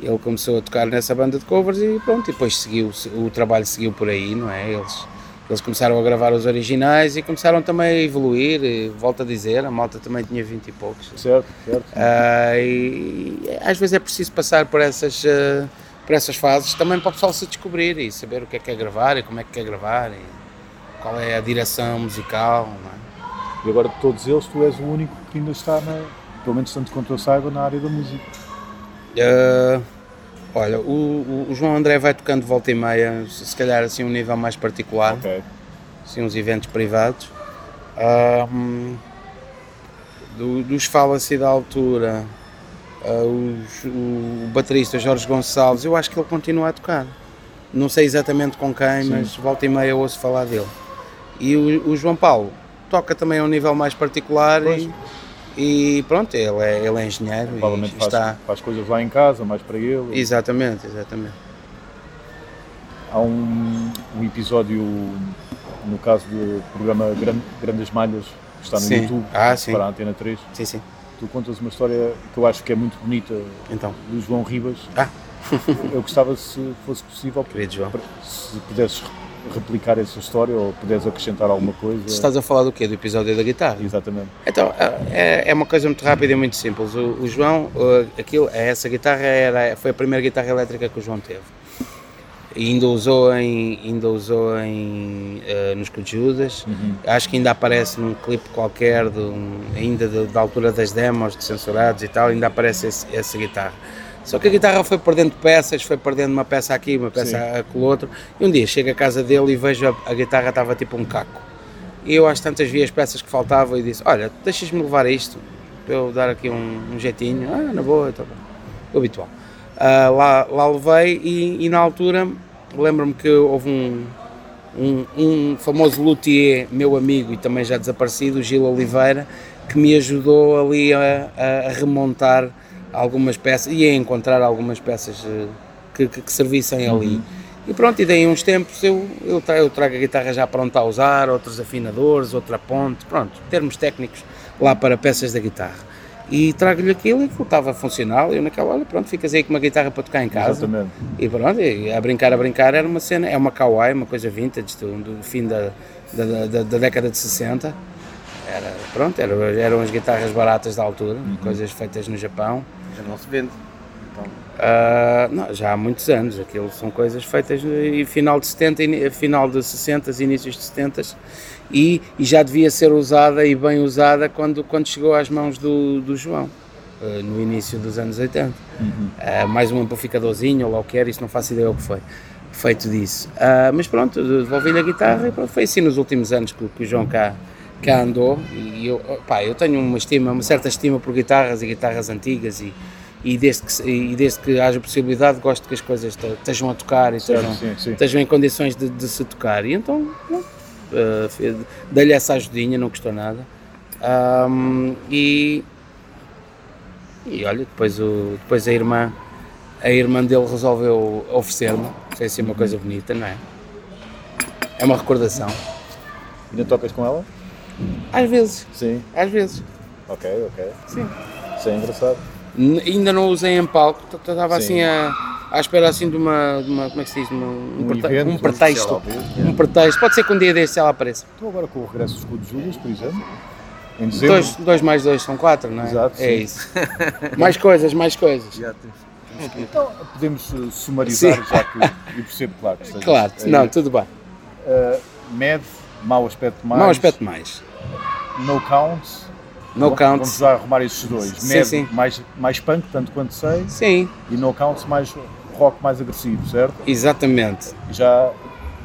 ele começou a tocar nessa banda de covers e pronto, e depois seguiu, o trabalho seguiu por aí, não é? Eles, eles começaram a gravar os originais e começaram também a evoluir, e, volto a dizer, a malta também tinha 20 e poucos. Certo, certo. Ah, e, e às vezes é preciso passar por essas, ah, por essas fases também para o pessoal se descobrir e saber o que é que é gravar e como é que quer gravar e qual é a direção musical, é? E agora de todos eles, tu és o único que ainda está, na, pelo menos tanto quanto eu saiba, na área da música. Uh, olha, o, o- João André vai tocando volta e meia, se calhar assim um nível mais particular, Ok. assim uns eventos privados. Hum, do- dos Fala-se da altura, ah, os- o baterista Jorge Gonçalves, eu acho que ele continua a tocar. Não sei exatamente com quem, Sim. mas volta e meia ouço falar dele. E o, o João Paulo toca também a um nível mais particular e, e pronto, ele é, ele é engenheiro Provavelmente e faz, está. faz coisas lá em casa, mais para ele. Exatamente, exatamente. Há um, um episódio, no caso do programa Gran- Grandes Malhas, que está no Sim. YouTube, Ah, sim. para a Antena 3. Sim, sim. Tu contas uma história que eu acho que é muito bonita Então, do João Ribas. Ah. eu gostava, se fosse possível, querido João. se pudesses replicar essa história ou pudesses acrescentar alguma coisa. Estás a falar do quê? Do episódio da guitarra? Exatamente. Então, é, é uma coisa muito rápida e muito simples. O, o João, aquilo, essa guitarra era, foi a primeira guitarra elétrica que o João teve. E ainda usou em, ainda usou em, uh, nos Judas. Acho que ainda aparece num clipe qualquer, de um- ainda de- da altura das demos, de censurados e tal, ainda aparece esse- essa guitarra. Só que a guitarra foi perdendo peças, foi perdendo uma peça aqui, uma peça com o outro. E um dia chego à casa dele e vejo a, a guitarra estava tipo um caco. E eu às tantas vi as peças que faltavam e disse, olha, deixas-me levar isto, para eu dar aqui um, um jeitinho, ah, na boa, então, o habitual. Ah, lá, lá levei e, e na altura lembro-me que houve um, um, um famoso luthier, meu amigo e também já desaparecido, o Gil Oliveira, que me ajudou ali a- a remontar algumas peças e a encontrar algumas peças eh, que, que, que servissem ali. E pronto, e daí uns tempos eu, eu, tra- eu trago a guitarra já pronta a usar, outros afinadores, outra ponte, pronto, termos técnicos lá para peças da guitarra. E trago-lhe aquilo e aquilo estava funcional. Eu naquela hora, pronto, ficas aí com uma guitarra para tocar em casa. Exatamente. E pronto, e a brincar, a brincar, era uma cena, é uma kawaii, uma coisa vintage do, do fim da, da, da- da década de 60. Era, pronto, eram, eram as guitarras baratas da altura, coisas feitas no Japão. Já não se vende. Então, Ah, não, já há muitos anos, aquilo são coisas feitas no final de 70, ini- final de 60, inícios de 70 e, e já devia ser usada e bem usada quando, quando chegou às mãos do, do João, ah, no início dos anos 80. Ah, mais um amplificadorzinho ou lá o que era, isso não faço ideia o que foi feito disso. Mas pronto, devolvi-lhe a guitarra e pronto, foi assim nos últimos anos que, que o João cá, cá andou e eu, pá, eu tenho uma estima, uma certa estima por guitarras e guitarras antigas e, e, desde que, e desde que haja possibilidade gosto que as coisas te- estejam a tocar e Certo, estejam, sim, sim. estejam em condições de, de se tocar e então fe- dei-lhe essa ajudinha, não custou nada Ahm, e, e olha, depois, o, depois a irmã a irmã dele resolveu oferecer-me, foi assim uma coisa bonita, não é? É uma recordação. Ainda tocas com ela? Às vezes, Sim. às vezes. Ok, ok. Sim. Isso é engraçado. N- ainda não usei em palco, estava Sim. assim a, à espera assim de uma, de uma como é que se diz, uma- um, Um prete- evento um pretexto, um pretexto, pode ser que um dia deste ela apareça. Estou agora com o regresso dos Escudos Judas, por exemplo. Em dezembro. Dois, dois mais dois são quatro, não é? Exato, é sim. isso. mais coisas, mais coisas. já tens. Então, podemos uh, sumarizar, Sim. já que eu percebo, claro. Que Claro, eh, não, tudo bem. uh, Med, mau aspecto mais. Mau aspecto mais. No count. No Vamos- count. Vamos já arrumar esses dois. Sim, Med, sim. Mais, mais punk, tanto quanto sei. Sim, E no count, mais rock mais agressivo, certo? exatamente. Já,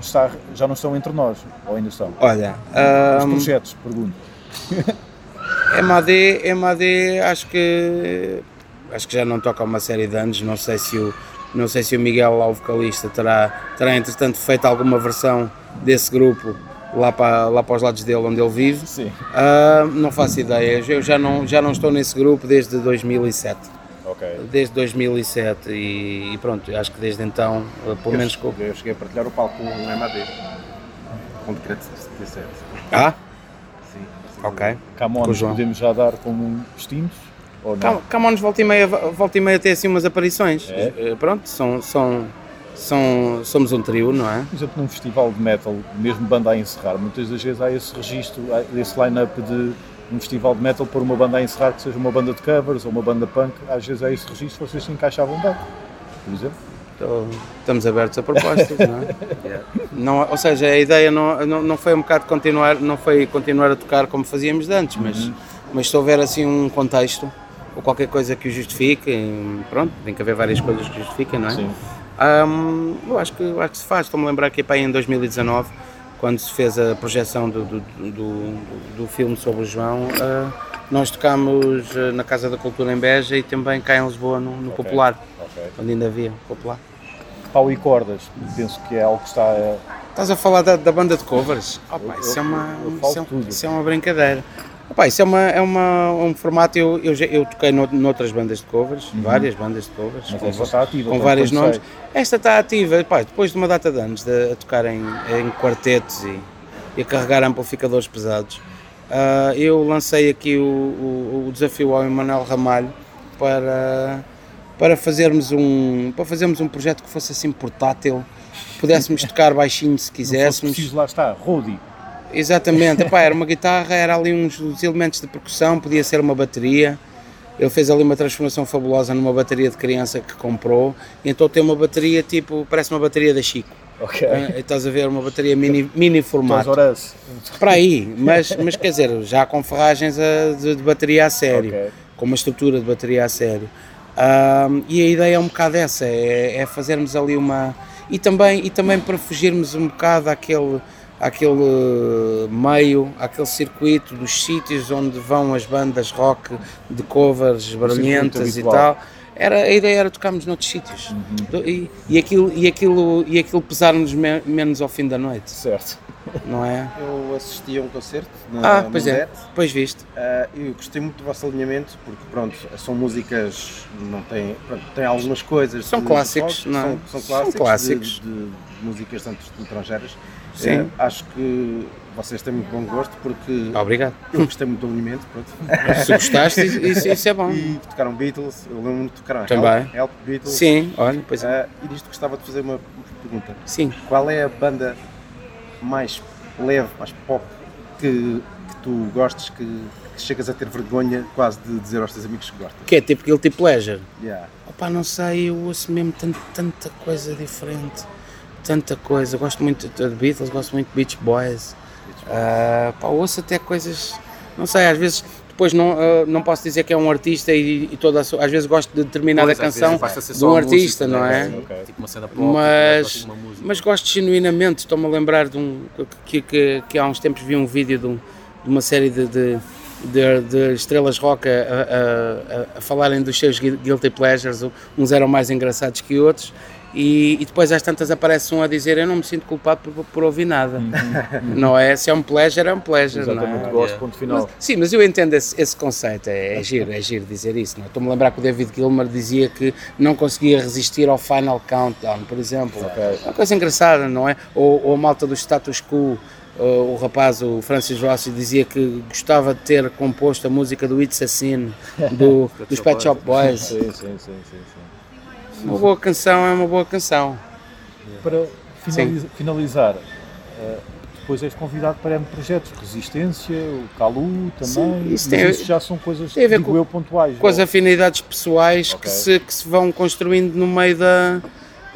está, já não estão entre nós, ou ainda estão? Olha, Os projetos, pergunto. MAD, MAD acho que acho que já não toca há uma série de anos, não sei se o, não sei se o Miguel lá, o vocalista, terá, terá entretanto feito alguma versão desse grupo lá para, lá para os lados dele onde ele vive. Sim. Ah, não faço ideia, eu já não, já não estou nesse grupo desde 2007. Ok. desde 2007 e, e pronto, acho que desde então, eh, pelo menos com... Eu cheguei a partilhar o palco com um MAD. Com decreto de ser. Ah, Sim. ok. Camões o podemos já dar como extintos? Ou não? Camões volta e meia, volta e meia tem assim umas aparições. É? Eh, Pronto, são, são, são, somos um trio, não é? Por exemplo, num festival de metal, mesmo banda a encerrar, muitas das vezes há esse registro, há esse line-up de um festival de metal por uma banda a encerrar que seja uma banda de covers ou uma banda punk, às vezes há esse registro, vocês se encaixavam bem, por exemplo. Então, estamos abertos a propostas, não é? Não, ou seja, a ideia não, não, não foi um bocado continuar, não foi continuar a tocar como fazíamos antes, mas, mas se houver assim um contexto ou qualquer coisa que o justifique, pronto, tem que haver várias coisas que justifiquem, não é? Sim. Hum, eu acho que, eu acho que se faz. Estou-me a lembrar que aí em 2019, quando se fez a projeção do, do, do, do filme sobre o João, ah, nós tocámos ah, na Casa da Cultura em Beja e também cá em Lisboa, no, no Ok. Popular, Ok. onde ainda havia Popular. Pau e cordas, penso que é algo que está a... Estás a falar da, da banda de covers? Opa, Eu- isso, é eu- uma, eu isso, é, isso é uma brincadeira. Opa, isso é, uma, é uma, um formato, eu, eu, eu toquei no, noutras bandas de covers, várias bandas de covers, Uhum. Mas com, esta está ativa. com tanto vários nomes. Esta está ativa, pá, depois de uma data de anos de, a tocar em, em quartetos e, e a carregar amplificadores pesados, ah, eu lancei aqui o, o, o desafio ao Emanuel Ramalho para, para, fazermos um, para fazermos um projeto que fosse assim portátil, pudéssemos tocar baixinho se Não fosse quiséssemos. preciso, lá está, Rodi. Exatamente, Epá, era uma guitarra, era ali uns, uns elementos de percussão, podia ser uma bateria. Ele fez ali uma transformação fabulosa numa bateria de criança que comprou, e então tem uma bateria tipo, parece uma bateria da Chico. Ok. Ah, estás a ver uma bateria mini, mini Então, formato. horas. Para aí, mas, mas quer dizer, já com ferragens a- de, de bateria a sério, Ok. com uma estrutura de bateria a sério. E a ideia é um bocado essa, é, é fazermos ali uma. E também, e também para fugirmos um bocado àquele, àquele eh, meio, àquele circuito dos sítios onde vão as bandas rock de covers barulhentas e tal. Era, a ideia era tocarmos noutros sítios Uhum. e, e, aquilo, e, aquilo, e aquilo pesar-nos me- menos ao fim da noite, Certo. não é? Eu assisti a um concerto na Ah, pois é, Mundete. pois viste. Ah, eu gostei muito do vosso alinhamento porque pronto, são músicas, não têm, pronto, têm algumas coisas. São clássicos, rock, não é? São, são São clássicos, clássicos. De, de músicas tanto estrangeiras. Sim. Ah, acho que vocês têm muito bom gosto porque Obrigado. eu gostei muito do alinhamento. Pronto. Se gostaste, isso, isso é bom. E tocaram Beatles, eu lembro-me de tocaram Também. Help, Help Beatles. Sim, olha, pois é. Ah, e disto gostava de fazer uma pergunta. Sim. Qual é a banda mais leve, mais pop que, que tu gostes, que, que chegas a ter vergonha quase de dizer aos teus amigos que gostas? Que é tipo guilty pleasure. Yeah. Opa, não sei, eu ouço mesmo tan- tanta coisa diferente. Tanta coisa. Gosto muito de Beatles, gosto muito de Beach Boys. Ah, pá, ouço até coisas. Não sei, às vezes. Depois não, ah, não posso dizer que é um artista e, e toda a sua, às vezes gosto de determinada Pois, canção de um artista, música, não né? é? Ok. Tipo uma cena pop, mas, tipo uma mas gosto genuinamente. Estou-me a lembrar de um que, que, que há uns tempos vi um vídeo de, um- de uma série de, de, de- de estrelas rock a, a- a- a falarem dos seus gui- guilty pleasures. Uns eram mais engraçados que outros. E, e depois às tantas aparece um a dizer eu não me sinto culpado por, por ouvir nada. Não é? Se é um pleasure, é um pleasure. Não Exatamente, é? gosto, ponto final. Sim, mas eu entendo esse, esse conceito, é, é giro, é giro dizer isso. não é? Estou-me a lembrar que o David Gilmer dizia que não conseguia resistir ao Final Countdown, por exemplo. É uma coisa engraçada, não é? Ou, ou a malta do status quo, o, o rapaz, o Francis Rossi, dizia que gostava de ter composto a música do It's a Sin, do, dos Pet Shop Boys. Sim, sim, sim, sim, sim. Uma boa canção é uma boa canção. Para finaliza- finalizar, eh, depois és convidado para M projetos, Resistência, o Calu também, Sim, isso tem- isso já são coisas, tem a ver com- eu, pontuais. com as não? afinidades pessoais Ok. que, se, que se vão construindo no meio da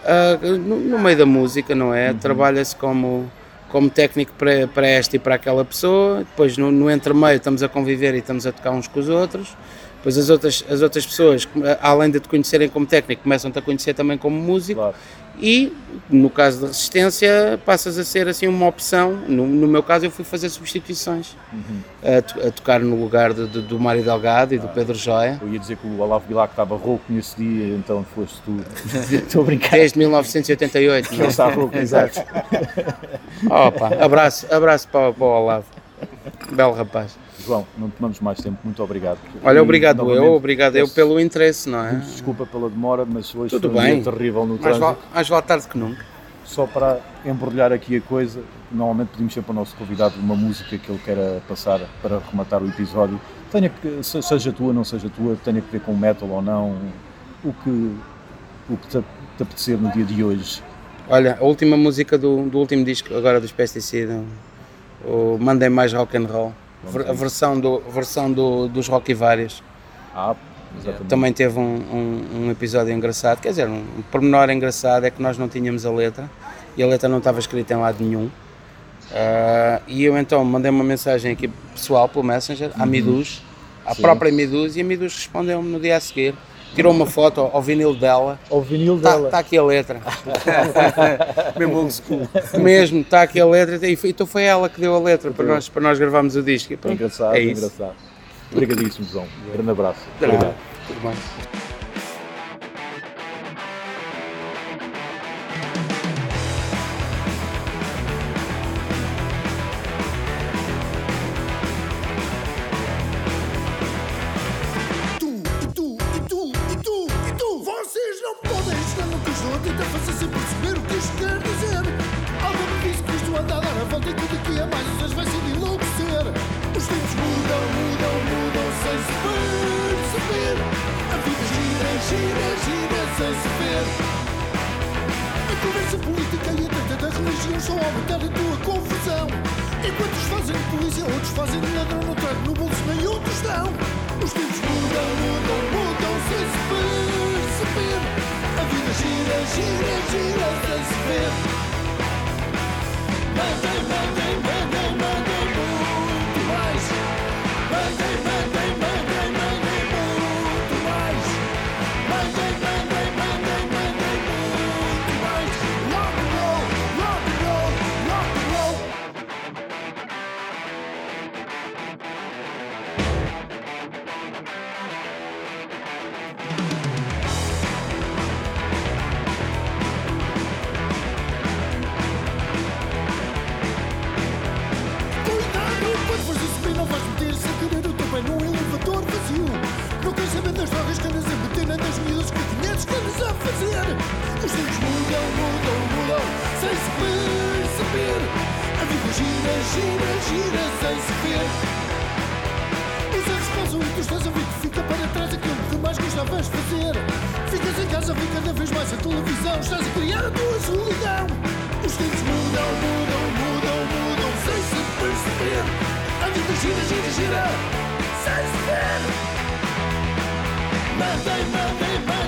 ah, no, no meio da música, não é? Uhum. Trabalha-se como como técnico para, para esta e para aquela pessoa, depois no, no entremeio estamos a conviver e estamos a tocar uns com os outros, depois as outras, as outras pessoas, além de te conhecerem como técnico, começam-te a conhecer também como músico Claro. e no caso da resistência passas a ser assim uma opção, no, no meu caso eu fui fazer substituições, Uhum. a, to- a tocar no lugar de- de- do Mário Delgado e do Pedro Joia. Eu ia dizer que o Olavo Bilac estava rouco nesse dia, então foste tu. Estou a brincar. Desde 1988. Ele está rouco, exato. Opa, abraço, abraço para, para o Olavo. Belo rapaz. João, não tomamos mais tempo, muito obrigado. Olha, E, obrigado eu, novamente, obrigado eu peço pelo interesse, não é? Desculpa pela demora, mas hoje Tudo foi um bem. dia terrível no Mais trânsito. vale, mais vale tarde que nunca. Só para embrulhar aqui a coisa, normalmente pedimos sempre ao nosso convidado uma música que ele queira passar para rematar o episódio. Tenha seja tua, não seja tua, tenha que ver com metal ou não, o que, o que te, te apetecer no dia de hoje. Olha, a última música do, do último disco agora dos Pesticida, o Mandem Mais Rock and Roll, a versão, do, versão do, dos Rock e Vários. Ah, exatamente. Também teve um, um, um episódio engraçado, quer dizer, um pormenor engraçado é que nós não tínhamos a letra e a letra não estava escrita em lado nenhum. Ah, e eu então mandei uma mensagem aqui pessoal pelo Messenger à Midus, à Sim. própria Midus, e a Midus respondeu-me no dia a seguir. Tirou uma foto ao vinil dela, Ao vinil está dela. tá aqui a letra. Mesmo old school. Mesmo, está aqui a letra, e foi- então foi ela que deu a letra para nós, para nós gravarmos o disco. É engraçado, é engraçado. Obrigadíssimo, João. Grande abraço. Nada, Obrigado. Tudo bem. No bolso nem um tostão. Os tempos mudam, mudam, mudam sem se perceber. A vida gira, gira, gira sem se ver. Mandem, mandem, Não queres saber das drogas que andas a meter nem das miúdas que conheces que andas a fazer. Os tempos mudam, mudam, mudam sem se perceber. A vida gira, gira, gira sem se ver. Os erros passam e tu estás a ver que fica para trás aquilo que mais gostavas fazer. Ficas em casa a ver cada vez mais a televisão Estás a criar a tua solidão. Os tempos mudam, mudam, mudam, mudam sem se perceber. A vida gira, gira, gira sem se ver Mandem, mandem, mandem,